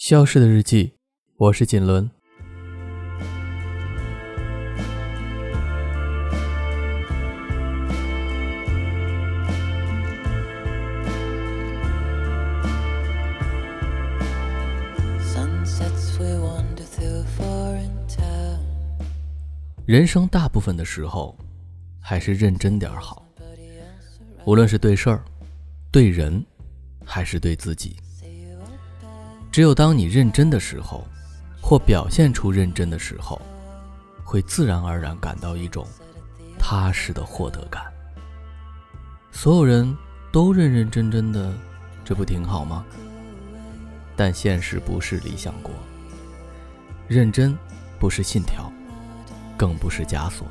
消失的日记，我是锦纶。人生大部分的时候，还是认真点好。无论是对事儿、对人，还是对自己。只有当你认真的时候，或表现出认真的时候，会自然而然感到一种踏实的获得感。所有人都认认真真的，这不挺好吗？但现实不是理想国。认真不是信条，更不是枷锁。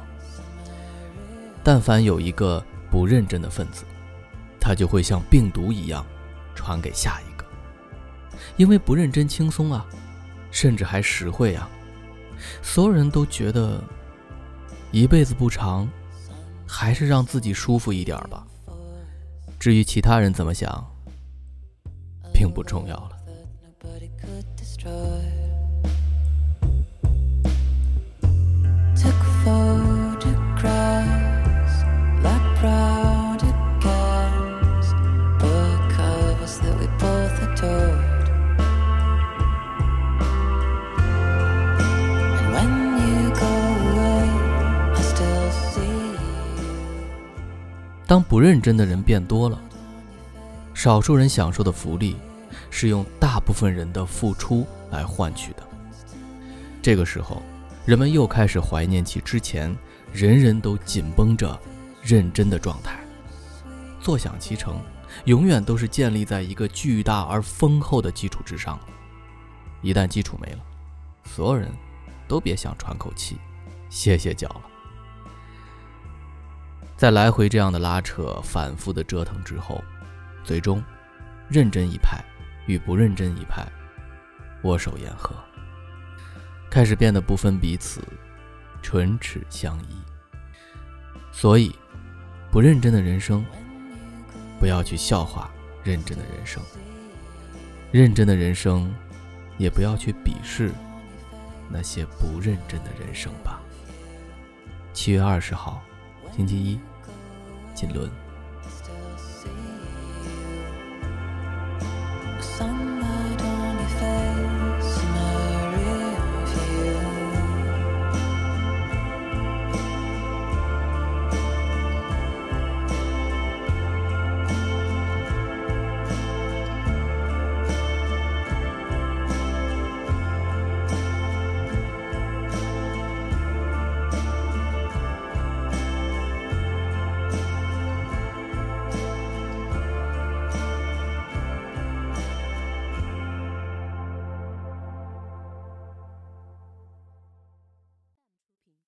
但凡有一个不认真的分子，他就会像病毒一样传给下一个。因为不认真轻松啊，甚至还实惠啊，所有人都觉得一辈子不长，还是让自己舒服一点吧。至于其他人怎么想，并不重要了。当不认真的人变多了，少数人享受的福利是用大部分人的付出来换取的。这个时候，人们又开始怀念起之前人人都紧绷着认真的状态。坐享其成，永远都是建立在一个巨大而丰厚的基础之上。一旦基础没了，所有人都别想喘口气、歇歇脚了。在来回这样的拉扯、反复的折腾之后，最终，认真一派与不认真一派握手言和，开始变得不分彼此，唇齿相依。所以，不认真的人生，不要去笑话认真的人生；认真的人生，也不要去鄙视那些不认真的人生吧。七月二十号。星期一，锦纶。